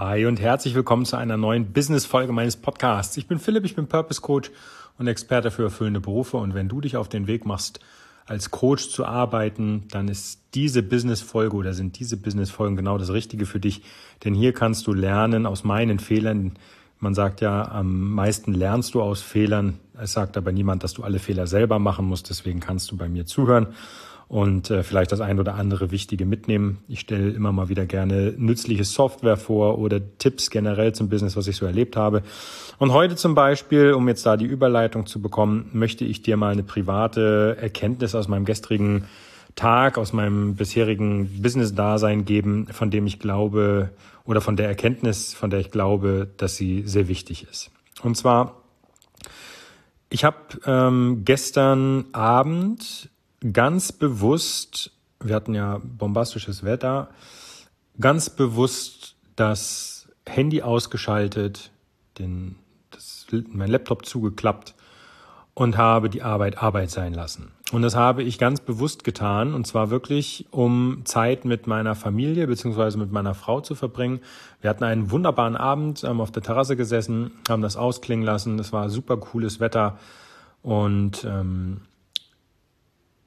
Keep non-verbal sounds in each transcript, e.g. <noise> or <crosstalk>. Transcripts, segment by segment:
Hi und herzlich willkommen zu einer neuen Business-Folge meines Podcasts. Ich bin Philipp, ich bin Purpose Coach und Experte für erfüllende Berufe. Und wenn du dich auf den Weg machst, als Coach zu arbeiten, dann ist diese Business-Folge oder sind diese Business-Folgen genau das Richtige für dich. Denn hier kannst du lernen aus meinen Fehlern. Man sagt ja, am meisten lernst du aus Fehlern. Es sagt aber niemand, dass du alle Fehler selber machen musst. Deswegen kannst du bei mir zuhören und äh, vielleicht das ein oder andere Wichtige mitnehmen. Ich stelle immer mal wieder gerne nützliche Software vor oder Tipps generell zum Business, was ich so erlebt habe. Und heute zum Beispiel, um jetzt da die Überleitung zu bekommen, möchte ich dir mal eine private Erkenntnis aus meinem gestrigen Tag, aus meinem bisherigen Business-Dasein geben, von dem ich glaube oder von der Erkenntnis, von der ich glaube, dass sie sehr wichtig ist. Und zwar, ich habe ähm, gestern Abend ganz bewusst, wir hatten ja bombastisches Wetter, ganz bewusst das Handy ausgeschaltet, den, das, mein Laptop zugeklappt und habe die Arbeit Arbeit sein lassen. Und das habe ich ganz bewusst getan und zwar wirklich, um Zeit mit meiner Familie beziehungsweise mit meiner Frau zu verbringen. Wir hatten einen wunderbaren Abend, haben auf der Terrasse gesessen, haben das ausklingen lassen. Es war super cooles Wetter und ähm,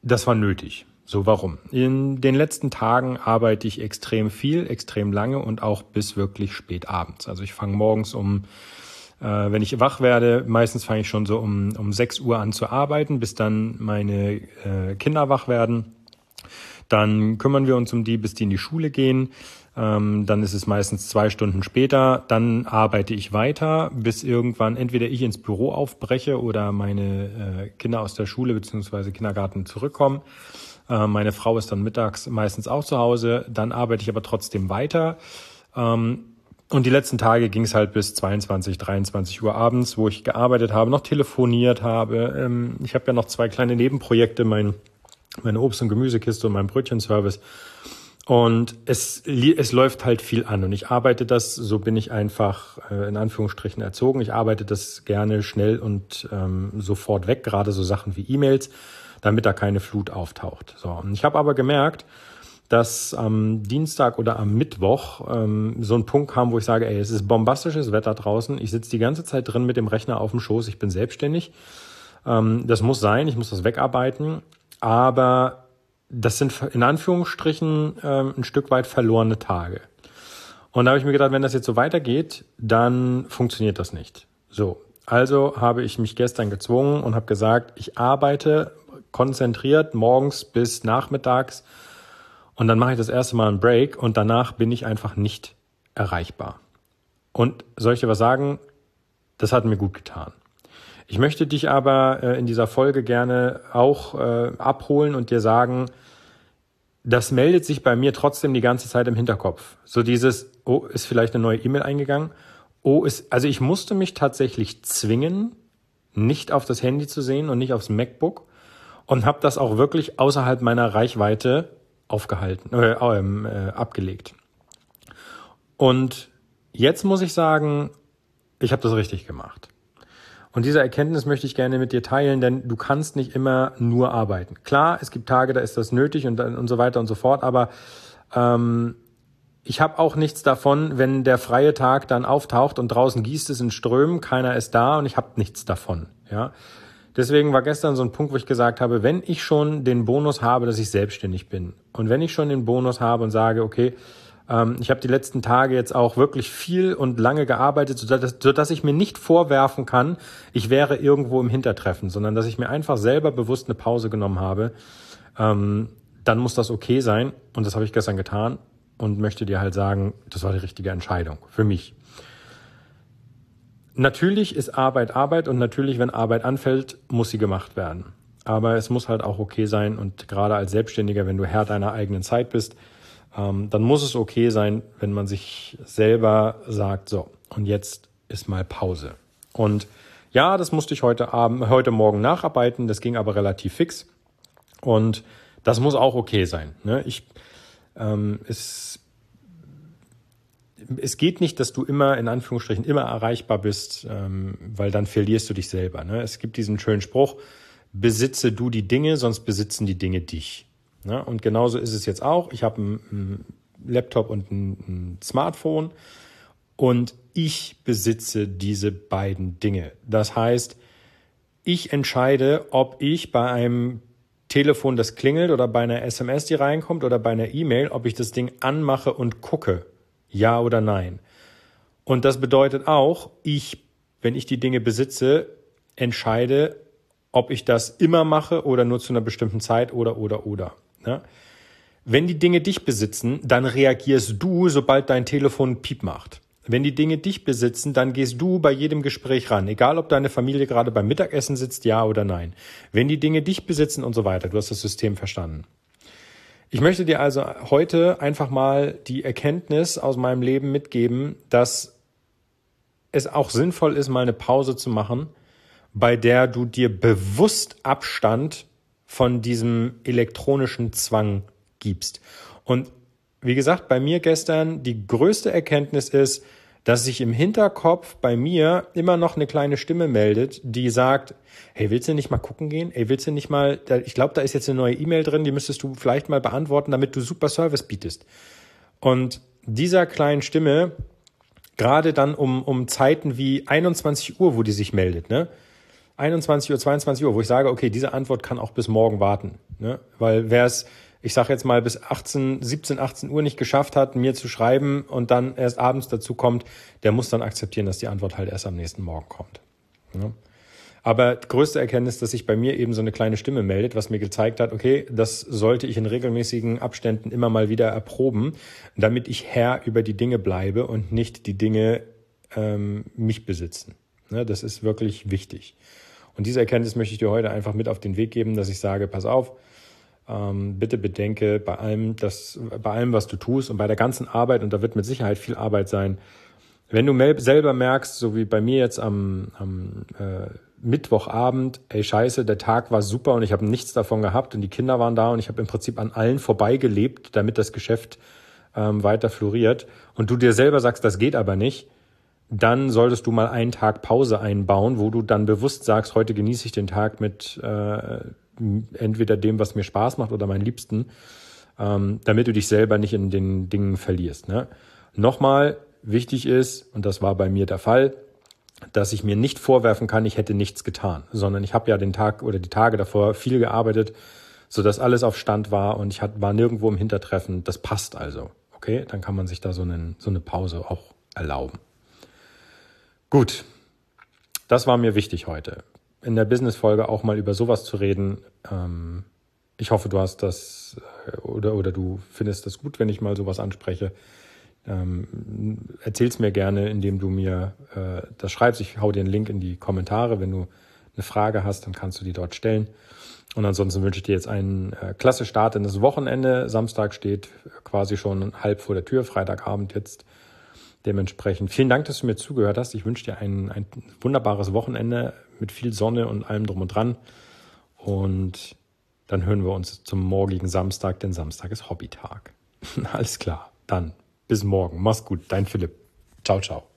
das war nötig. So, warum? In den letzten Tagen arbeite ich extrem viel, extrem lange und auch bis wirklich spät abends. Also ich fange morgens um, äh, wenn ich wach werde, meistens fange ich schon so um, um 6 Uhr an zu arbeiten, bis dann meine äh, Kinder wach werden. Dann kümmern wir uns um die, bis die in die Schule gehen. Ähm, dann ist es meistens zwei Stunden später. Dann arbeite ich weiter, bis irgendwann entweder ich ins Büro aufbreche oder meine äh, Kinder aus der Schule beziehungsweise Kindergarten zurückkommen. Äh, meine Frau ist dann mittags meistens auch zu Hause. Dann arbeite ich aber trotzdem weiter. Ähm, und die letzten Tage ging es halt bis 22, 23 Uhr abends, wo ich gearbeitet habe, noch telefoniert habe. Ähm, ich habe ja noch zwei kleine Nebenprojekte, mein, meine Obst- und Gemüsekiste und mein Brötchenservice. Und es, es läuft halt viel an und ich arbeite das, so bin ich einfach äh, in Anführungsstrichen erzogen. Ich arbeite das gerne schnell und ähm, sofort weg, gerade so Sachen wie E-Mails, damit da keine Flut auftaucht. So, und ich habe aber gemerkt, dass am Dienstag oder am Mittwoch ähm, so ein Punkt kam, wo ich sage, ey, es ist bombastisches Wetter draußen. Ich sitze die ganze Zeit drin mit dem Rechner auf dem Schoß. Ich bin selbstständig. Ähm, das muss sein. Ich muss das wegarbeiten. Aber das sind in Anführungsstrichen ähm, ein Stück weit verlorene Tage. Und da habe ich mir gedacht, wenn das jetzt so weitergeht, dann funktioniert das nicht. So, also habe ich mich gestern gezwungen und habe gesagt, ich arbeite konzentriert morgens bis nachmittags und dann mache ich das erste Mal einen Break und danach bin ich einfach nicht erreichbar. Und soll ich dir was sagen? Das hat mir gut getan. Ich möchte dich aber äh, in dieser Folge gerne auch äh, abholen und dir sagen, das meldet sich bei mir trotzdem die ganze Zeit im Hinterkopf. So dieses, oh, ist vielleicht eine neue E-Mail eingegangen? Oh, ist, also ich musste mich tatsächlich zwingen, nicht auf das Handy zu sehen und nicht aufs MacBook und habe das auch wirklich außerhalb meiner Reichweite aufgehalten, äh, ähm, äh, abgelegt. Und jetzt muss ich sagen, ich habe das richtig gemacht. Und diese Erkenntnis möchte ich gerne mit dir teilen, denn du kannst nicht immer nur arbeiten. Klar, es gibt Tage, da ist das nötig und, und so weiter und so fort, aber ähm, ich habe auch nichts davon, wenn der freie Tag dann auftaucht und draußen gießt es in Strömen, keiner ist da und ich habe nichts davon. Ja, Deswegen war gestern so ein Punkt, wo ich gesagt habe, wenn ich schon den Bonus habe, dass ich selbstständig bin und wenn ich schon den Bonus habe und sage, okay, ähm, ich habe die letzten Tage jetzt auch wirklich viel und lange gearbeitet, sodass, sodass ich mir nicht vorwerfen kann, ich wäre irgendwo im Hintertreffen, sondern dass ich mir einfach selber bewusst eine Pause genommen habe. Ähm, dann muss das okay sein. Und das habe ich gestern getan und möchte dir halt sagen, das war die richtige Entscheidung für mich. Natürlich ist Arbeit Arbeit und natürlich, wenn Arbeit anfällt, muss sie gemacht werden. Aber es muss halt auch okay sein und gerade als Selbstständiger, wenn du Herr deiner eigenen Zeit bist, dann muss es okay sein, wenn man sich selber sagt, so, und jetzt ist mal Pause. Und ja, das musste ich heute Abend, heute Morgen nacharbeiten, das ging aber relativ fix. Und das muss auch okay sein. Ne? Ich, ähm, es, es geht nicht, dass du immer, in Anführungsstrichen, immer erreichbar bist, ähm, weil dann verlierst du dich selber. Ne? Es gibt diesen schönen Spruch, besitze du die Dinge, sonst besitzen die Dinge dich. Ja, und genauso ist es jetzt auch. Ich habe einen, Laptop und ein, ein Smartphone Und ich besitze diese beiden Dinge. Das heißt, ich entscheide, ob ich bei einem Telefon, das klingelt oder bei einer SMS, die reinkommt oder bei einer E-Mail, ob ich das Ding anmache und gucke. Ja oder nein. Und das bedeutet auch, ich, wenn ich die Dinge besitze, entscheide, ob ich das immer mache oder nur zu einer bestimmten Zeit oder, oder, oder. Ja? Wenn die Dinge dich besitzen, dann reagierst du, sobald dein Telefon Piep macht. Wenn die Dinge dich besitzen, dann gehst du bei jedem Gespräch ran, egal ob deine Familie gerade beim Mittagessen sitzt, ja oder nein. Wenn die Dinge dich besitzen und so weiter, du hast das System verstanden. Ich möchte dir also heute einfach mal die Erkenntnis aus meinem Leben mitgeben, dass es auch sinnvoll ist, mal eine Pause zu machen, bei der du dir bewusst Abstand von diesem elektronischen Zwang gibst. Und wie gesagt, bei mir gestern die größte Erkenntnis ist, dass sich im Hinterkopf bei mir immer noch eine kleine Stimme meldet, die sagt, hey, willst du nicht mal gucken gehen? Hey, willst du nicht mal, ich glaube, da ist jetzt eine neue E-Mail drin, die müsstest du vielleicht mal beantworten, damit du super Service bietest. Und dieser kleinen Stimme, gerade dann um, um Zeiten wie 21 Uhr, wo die sich meldet, ne? 21 Uhr, 22 Uhr, wo ich sage, okay, diese Antwort kann auch bis morgen warten. Ne? Weil wer es ich sage jetzt mal, bis 18, 17, 18 Uhr nicht geschafft hat, mir zu schreiben und dann erst abends dazu kommt, der muss dann akzeptieren, dass die Antwort halt erst am nächsten Morgen kommt. Ja. Aber größte Erkenntnis, dass sich bei mir eben so eine kleine Stimme meldet, was mir gezeigt hat, okay, das sollte ich in regelmäßigen Abständen immer mal wieder erproben, damit ich Herr über die Dinge bleibe und nicht die Dinge ähm, mich besitzen. Ja, das ist wirklich wichtig. Und diese Erkenntnis möchte ich dir heute einfach mit auf den Weg geben, dass ich sage, pass auf, ähm, bitte bedenke bei allem, das, bei allem, was du tust und bei der ganzen Arbeit, und da wird mit Sicherheit viel Arbeit sein, wenn du selber merkst, so wie bei mir jetzt am, am äh, Mittwochabend, ey scheiße, der Tag war super und ich habe nichts davon gehabt und die Kinder waren da und ich habe im Prinzip an allen vorbeigelebt, damit das Geschäft ähm, weiter floriert. Und du dir selber sagst, das geht aber nicht, dann solltest du mal einen Tag Pause einbauen, wo du dann bewusst sagst, heute genieße ich den Tag mit äh, entweder dem, was mir Spaß macht oder meinen Liebsten, ähm, damit du dich selber nicht in den Dingen verlierst. Ne? Nochmal wichtig ist, und das war bei mir der Fall, dass ich mir nicht vorwerfen kann, ich hätte nichts getan, sondern ich habe ja den Tag oder die Tage davor viel gearbeitet, so dass alles auf Stand war und ich war nirgendwo im Hintertreffen. Das passt also. Okay, dann kann man sich da so, einen, so eine Pause auch erlauben. Gut, das war mir wichtig heute in der Business-Folge auch mal über sowas zu reden. Ähm, ich hoffe, du hast das äh, oder, oder du findest das gut, wenn ich mal sowas anspreche. Ähm, erzähl's mir gerne, indem du mir äh, das schreibst. Ich hau dir einen Link in die Kommentare. Wenn du eine Frage hast, dann kannst du die dort stellen. Und ansonsten wünsche ich dir jetzt einen äh, klasse Start in das Wochenende. Samstag steht quasi schon halb vor der Tür, Freitagabend jetzt. Dementsprechend vielen Dank, dass du mir zugehört hast. Ich wünsche dir ein, ein wunderbares Wochenende mit viel Sonne und allem drum und dran. Und dann hören wir uns zum morgigen Samstag, denn Samstag ist Hobbytag. <laughs> Alles klar. Dann bis morgen. Mach's gut. Dein Philipp. Ciao, ciao.